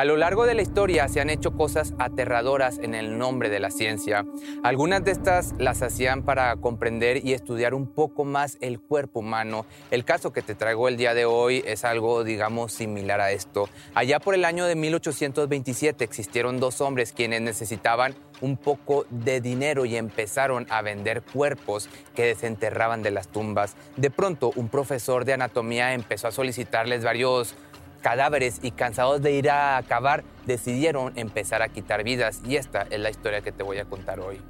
A lo largo de la historia se han hecho cosas aterradoras en el nombre de la ciencia. Algunas de estas las hacían para comprender y estudiar un poco más el cuerpo humano. El caso que te traigo el día de hoy es algo, digamos, similar a esto. Allá por el año de 1827 existieron dos hombres quienes necesitaban un poco de dinero y empezaron a vender cuerpos que desenterraban de las tumbas. De pronto, un profesor de anatomía empezó a solicitarles varios cadáveres y cansados de ir a acabar, decidieron empezar a quitar vidas y esta es la historia que te voy a contar hoy.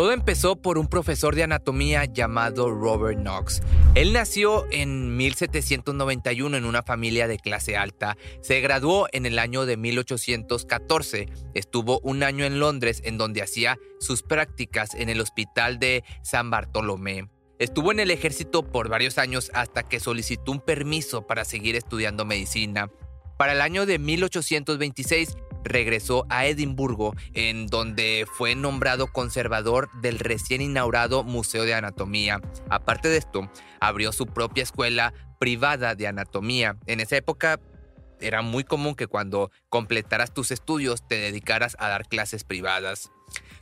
Todo empezó por un profesor de anatomía llamado Robert Knox. Él nació en 1791 en una familia de clase alta. Se graduó en el año de 1814. Estuvo un año en Londres en donde hacía sus prácticas en el hospital de San Bartolomé. Estuvo en el ejército por varios años hasta que solicitó un permiso para seguir estudiando medicina. Para el año de 1826 regresó a Edimburgo, en donde fue nombrado conservador del recién inaugurado Museo de Anatomía. Aparte de esto, abrió su propia escuela privada de anatomía. En esa época era muy común que cuando completaras tus estudios te dedicaras a dar clases privadas.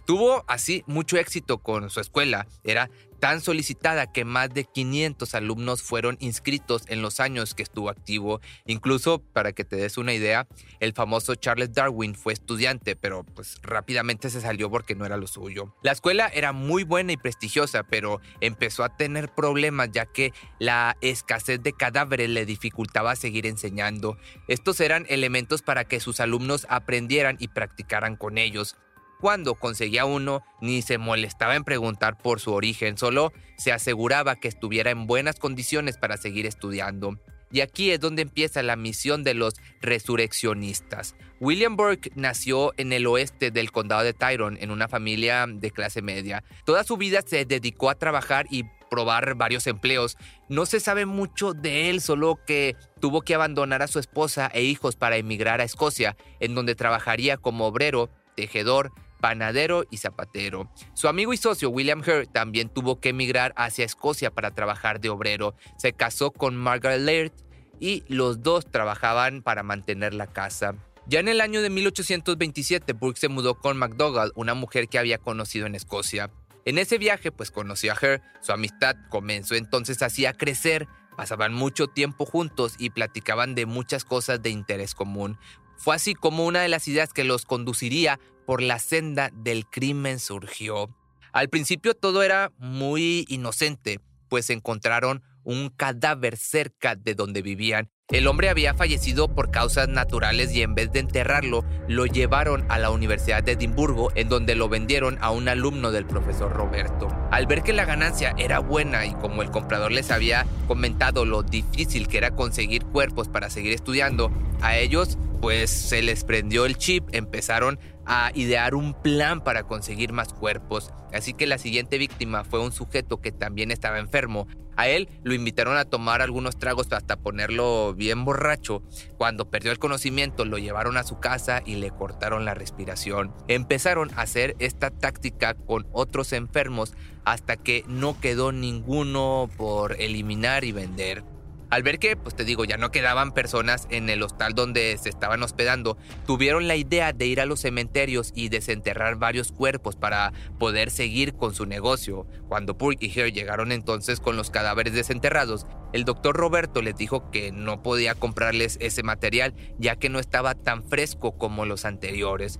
Tuvo así mucho éxito con su escuela. Era tan solicitada que más de 500 alumnos fueron inscritos en los años que estuvo activo. Incluso, para que te des una idea, el famoso Charles Darwin fue estudiante, pero pues rápidamente se salió porque no era lo suyo. La escuela era muy buena y prestigiosa, pero empezó a tener problemas ya que la escasez de cadáveres le dificultaba seguir enseñando. Estos eran elementos para que sus alumnos aprendieran y practicaran con ellos. Cuando conseguía uno, ni se molestaba en preguntar por su origen, solo se aseguraba que estuviera en buenas condiciones para seguir estudiando. Y aquí es donde empieza la misión de los resurreccionistas. William Burke nació en el oeste del condado de Tyrone en una familia de clase media. Toda su vida se dedicó a trabajar y probar varios empleos. No se sabe mucho de él, solo que tuvo que abandonar a su esposa e hijos para emigrar a Escocia, en donde trabajaría como obrero, tejedor, panadero y zapatero. Su amigo y socio William Hurt también tuvo que emigrar hacia Escocia para trabajar de obrero. Se casó con Margaret Laird y los dos trabajaban para mantener la casa. Ya en el año de 1827, Burke se mudó con MacDougall, una mujer que había conocido en Escocia. En ese viaje, pues conoció a Her, su amistad comenzó entonces así crecer, pasaban mucho tiempo juntos y platicaban de muchas cosas de interés común. Fue así como una de las ideas que los conduciría por la senda del crimen surgió. Al principio todo era muy inocente, pues encontraron un cadáver cerca de donde vivían. El hombre había fallecido por causas naturales y en vez de enterrarlo, lo llevaron a la Universidad de Edimburgo, en donde lo vendieron a un alumno del profesor Roberto. Al ver que la ganancia era buena y como el comprador les había comentado lo difícil que era conseguir cuerpos para seguir estudiando, a ellos pues se les prendió el chip, empezaron a idear un plan para conseguir más cuerpos. Así que la siguiente víctima fue un sujeto que también estaba enfermo. A él lo invitaron a tomar algunos tragos hasta ponerlo bien borracho. Cuando perdió el conocimiento lo llevaron a su casa y le cortaron la respiración. Empezaron a hacer esta táctica con otros enfermos hasta que no quedó ninguno por eliminar y vender. Al ver que, pues te digo, ya no quedaban personas en el hostal donde se estaban hospedando, tuvieron la idea de ir a los cementerios y desenterrar varios cuerpos para poder seguir con su negocio. Cuando Burke y Hare llegaron entonces con los cadáveres desenterrados, el doctor Roberto les dijo que no podía comprarles ese material ya que no estaba tan fresco como los anteriores.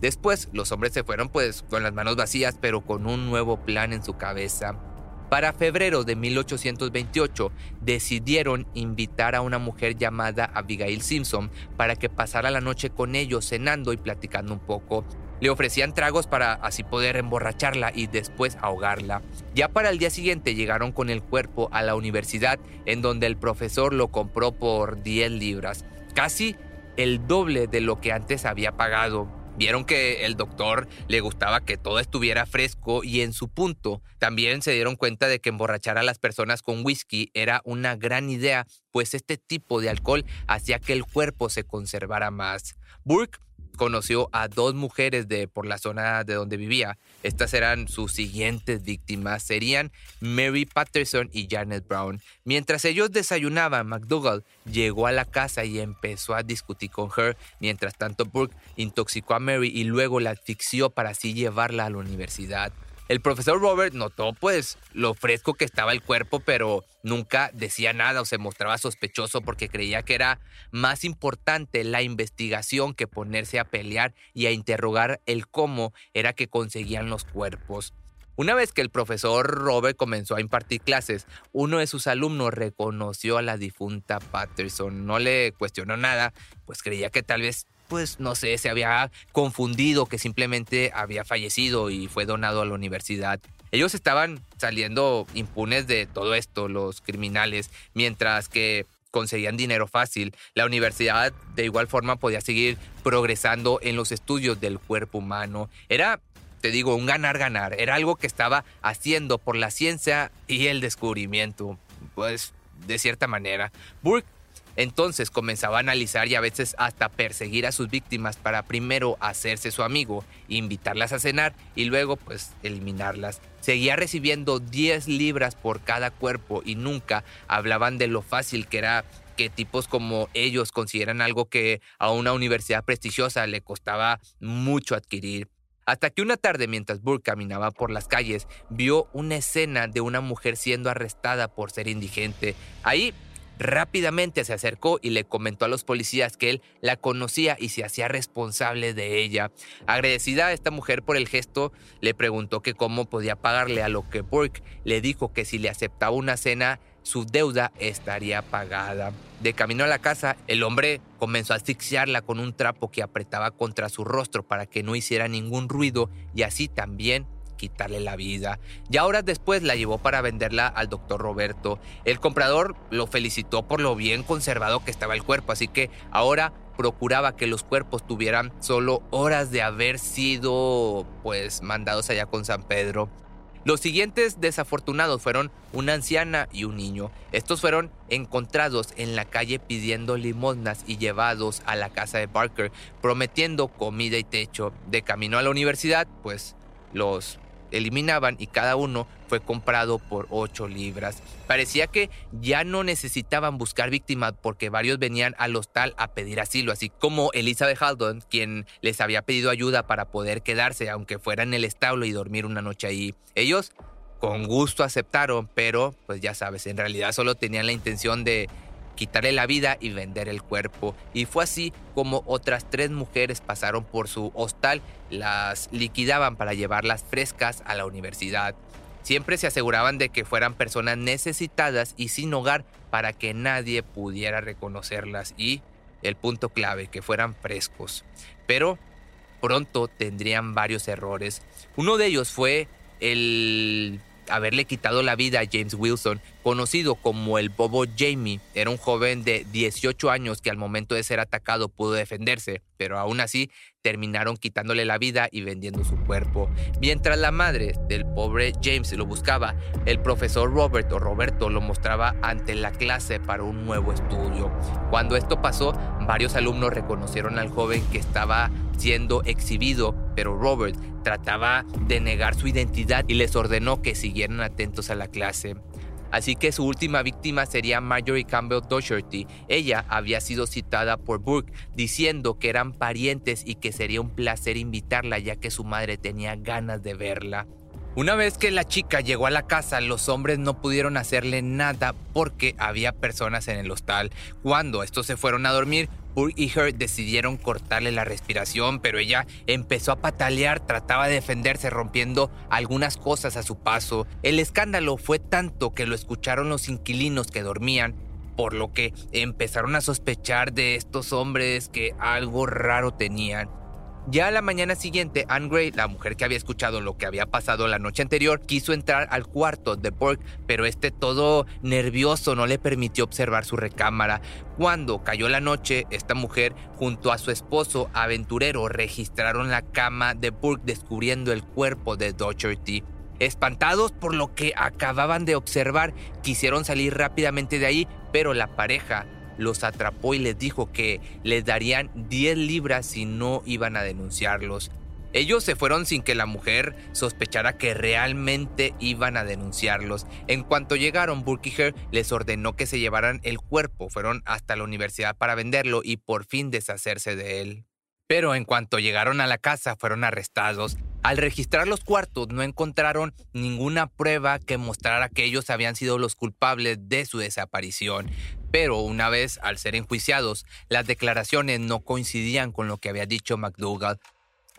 Después, los hombres se fueron pues con las manos vacías, pero con un nuevo plan en su cabeza. Para febrero de 1828 decidieron invitar a una mujer llamada Abigail Simpson para que pasara la noche con ellos cenando y platicando un poco. Le ofrecían tragos para así poder emborracharla y después ahogarla. Ya para el día siguiente llegaron con el cuerpo a la universidad en donde el profesor lo compró por 10 libras, casi el doble de lo que antes había pagado. Vieron que el doctor le gustaba que todo estuviera fresco y en su punto también se dieron cuenta de que emborrachar a las personas con whisky era una gran idea, pues este tipo de alcohol hacía que el cuerpo se conservara más. Burke conoció a dos mujeres de por la zona de donde vivía. Estas eran sus siguientes víctimas. Serían Mary Patterson y Janet Brown. Mientras ellos desayunaban, McDougall llegó a la casa y empezó a discutir con her. Mientras tanto, Burke intoxicó a Mary y luego la asfixió para así llevarla a la universidad. El profesor Robert notó pues lo fresco que estaba el cuerpo, pero nunca decía nada o se mostraba sospechoso porque creía que era más importante la investigación que ponerse a pelear y a interrogar el cómo era que conseguían los cuerpos. Una vez que el profesor Robert comenzó a impartir clases, uno de sus alumnos reconoció a la difunta Patterson. No le cuestionó nada, pues creía que tal vez pues no sé, se había confundido que simplemente había fallecido y fue donado a la universidad. Ellos estaban saliendo impunes de todo esto, los criminales, mientras que conseguían dinero fácil. La universidad de igual forma podía seguir progresando en los estudios del cuerpo humano. Era, te digo, un ganar-ganar. Era algo que estaba haciendo por la ciencia y el descubrimiento. Pues, de cierta manera. Burke entonces comenzaba a analizar y a veces hasta perseguir a sus víctimas para primero hacerse su amigo, invitarlas a cenar y luego pues eliminarlas. Seguía recibiendo 10 libras por cada cuerpo y nunca hablaban de lo fácil que era que tipos como ellos consideran algo que a una universidad prestigiosa le costaba mucho adquirir. Hasta que una tarde, mientras Burke caminaba por las calles, vio una escena de una mujer siendo arrestada por ser indigente. Ahí Rápidamente se acercó y le comentó a los policías que él la conocía y se hacía responsable de ella. Agradecida a esta mujer por el gesto, le preguntó que cómo podía pagarle a lo que Burke le dijo que si le aceptaba una cena, su deuda estaría pagada. De camino a la casa, el hombre comenzó a asfixiarla con un trapo que apretaba contra su rostro para que no hiciera ningún ruido y así también quitarle la vida. Ya horas después la llevó para venderla al doctor Roberto. El comprador lo felicitó por lo bien conservado que estaba el cuerpo, así que ahora procuraba que los cuerpos tuvieran solo horas de haber sido pues mandados allá con San Pedro. Los siguientes desafortunados fueron una anciana y un niño. Estos fueron encontrados en la calle pidiendo limosnas y llevados a la casa de Barker, prometiendo comida y techo. De camino a la universidad, pues los eliminaban y cada uno fue comprado por 8 libras. Parecía que ya no necesitaban buscar víctimas porque varios venían al hostal a pedir asilo, así como Elizabeth Haldon, quien les había pedido ayuda para poder quedarse aunque fuera en el establo y dormir una noche ahí. Ellos con gusto aceptaron, pero pues ya sabes, en realidad solo tenían la intención de quitarle la vida y vender el cuerpo. Y fue así como otras tres mujeres pasaron por su hostal, las liquidaban para llevarlas frescas a la universidad. Siempre se aseguraban de que fueran personas necesitadas y sin hogar para que nadie pudiera reconocerlas y, el punto clave, que fueran frescos. Pero pronto tendrían varios errores. Uno de ellos fue el haberle quitado la vida a James Wilson, conocido como el Bobo Jamie. Era un joven de 18 años que al momento de ser atacado pudo defenderse, pero aún así terminaron quitándole la vida y vendiendo su cuerpo. Mientras la madre del pobre James lo buscaba, el profesor Robert o Roberto lo mostraba ante la clase para un nuevo estudio. Cuando esto pasó, varios alumnos reconocieron al joven que estaba siendo exhibido, pero Robert trataba de negar su identidad y les ordenó que siguieran atentos a la clase. Así que su última víctima sería Marjorie Campbell Doherty. Ella había sido citada por Burke diciendo que eran parientes y que sería un placer invitarla ya que su madre tenía ganas de verla. Una vez que la chica llegó a la casa, los hombres no pudieron hacerle nada porque había personas en el hostal. Cuando estos se fueron a dormir, Burke y Her decidieron cortarle la respiración, pero ella empezó a patalear, trataba de defenderse rompiendo algunas cosas a su paso. El escándalo fue tanto que lo escucharon los inquilinos que dormían, por lo que empezaron a sospechar de estos hombres que algo raro tenían. Ya a la mañana siguiente, Anne Gray, la mujer que había escuchado lo que había pasado la noche anterior, quiso entrar al cuarto de Burke, pero este todo nervioso no le permitió observar su recámara. Cuando cayó la noche, esta mujer junto a su esposo aventurero registraron la cama de Burke descubriendo el cuerpo de Docherty. Espantados por lo que acababan de observar, quisieron salir rápidamente de ahí, pero la pareja los atrapó y les dijo que les darían 10 libras si no iban a denunciarlos. Ellos se fueron sin que la mujer sospechara que realmente iban a denunciarlos. En cuanto llegaron, Burkiger les ordenó que se llevaran el cuerpo, fueron hasta la universidad para venderlo y por fin deshacerse de él. Pero en cuanto llegaron a la casa fueron arrestados. Al registrar los cuartos no encontraron ninguna prueba que mostrara que ellos habían sido los culpables de su desaparición. Pero una vez al ser enjuiciados, las declaraciones no coincidían con lo que había dicho McDougall.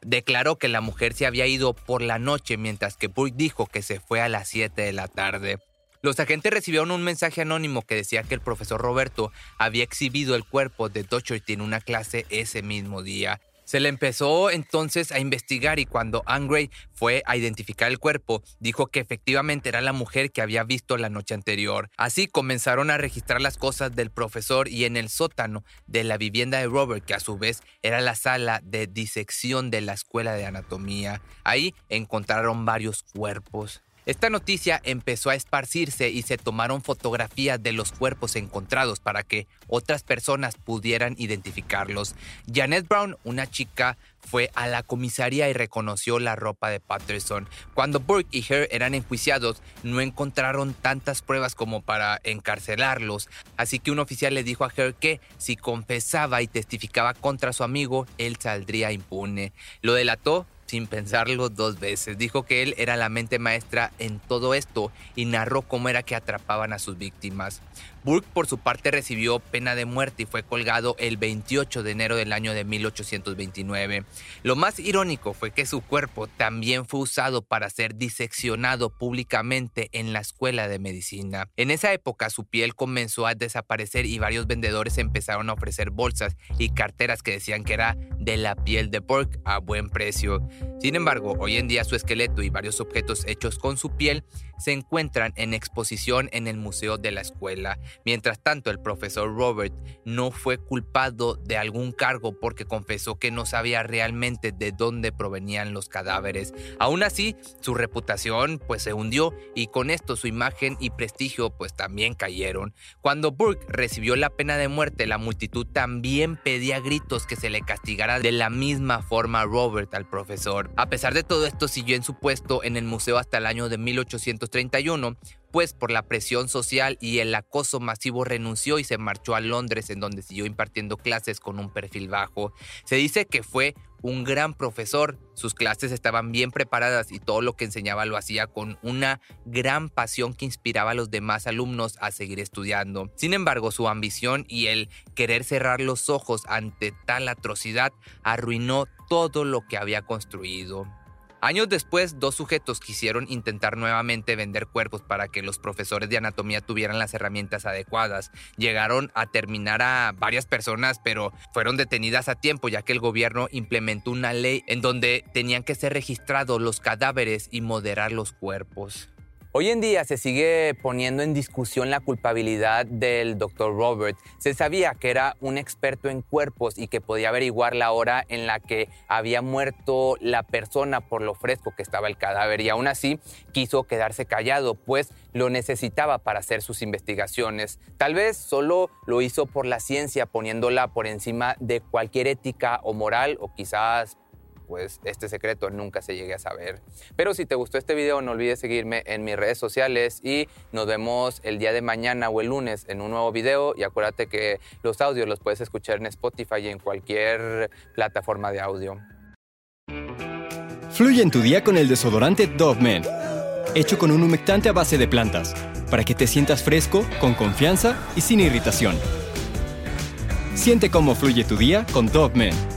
Declaró que la mujer se había ido por la noche mientras que Burke dijo que se fue a las 7 de la tarde. Los agentes recibieron un mensaje anónimo que decía que el profesor Roberto había exhibido el cuerpo de Docherty en una clase ese mismo día. Se le empezó entonces a investigar y cuando Angray fue a identificar el cuerpo, dijo que efectivamente era la mujer que había visto la noche anterior. Así comenzaron a registrar las cosas del profesor y en el sótano de la vivienda de Robert, que a su vez era la sala de disección de la escuela de anatomía. Ahí encontraron varios cuerpos. Esta noticia empezó a esparcirse y se tomaron fotografías de los cuerpos encontrados para que otras personas pudieran identificarlos. Janet Brown, una chica, fue a la comisaría y reconoció la ropa de Patterson. Cuando Burke y Her eran enjuiciados, no encontraron tantas pruebas como para encarcelarlos, así que un oficial le dijo a Her que si confesaba y testificaba contra su amigo, él saldría impune. Lo delató sin pensarlo dos veces. Dijo que él era la mente maestra en todo esto y narró cómo era que atrapaban a sus víctimas. Burke por su parte recibió pena de muerte y fue colgado el 28 de enero del año de 1829. Lo más irónico fue que su cuerpo también fue usado para ser diseccionado públicamente en la escuela de medicina. En esa época su piel comenzó a desaparecer y varios vendedores empezaron a ofrecer bolsas y carteras que decían que era de la piel de Burke a buen precio. Sin embargo, hoy en día su esqueleto y varios objetos hechos con su piel se encuentran en exposición en el museo de la escuela. Mientras tanto, el profesor Robert no fue culpado de algún cargo porque confesó que no sabía realmente de dónde provenían los cadáveres. Aún así, su reputación pues se hundió y con esto su imagen y prestigio pues también cayeron. Cuando Burke recibió la pena de muerte, la multitud también pedía gritos que se le castigara de la misma forma a Robert al profesor. A pesar de todo esto, siguió en su puesto en el museo hasta el año de 1831 pues por la presión social y el acoso masivo renunció y se marchó a Londres en donde siguió impartiendo clases con un perfil bajo. Se dice que fue un gran profesor, sus clases estaban bien preparadas y todo lo que enseñaba lo hacía con una gran pasión que inspiraba a los demás alumnos a seguir estudiando. Sin embargo, su ambición y el querer cerrar los ojos ante tal atrocidad arruinó todo lo que había construido. Años después, dos sujetos quisieron intentar nuevamente vender cuerpos para que los profesores de anatomía tuvieran las herramientas adecuadas. Llegaron a terminar a varias personas, pero fueron detenidas a tiempo ya que el gobierno implementó una ley en donde tenían que ser registrados los cadáveres y moderar los cuerpos. Hoy en día se sigue poniendo en discusión la culpabilidad del Dr. Robert. Se sabía que era un experto en cuerpos y que podía averiguar la hora en la que había muerto la persona por lo fresco que estaba el cadáver y aún así quiso quedarse callado, pues lo necesitaba para hacer sus investigaciones. Tal vez solo lo hizo por la ciencia, poniéndola por encima de cualquier ética o moral o quizás pues este secreto nunca se llegue a saber. Pero si te gustó este video, no olvides seguirme en mis redes sociales y nos vemos el día de mañana o el lunes en un nuevo video. Y acuérdate que los audios los puedes escuchar en Spotify y en cualquier plataforma de audio. Fluye en tu día con el desodorante Dove Men, hecho con un humectante a base de plantas, para que te sientas fresco, con confianza y sin irritación. Siente cómo fluye tu día con Dove Men.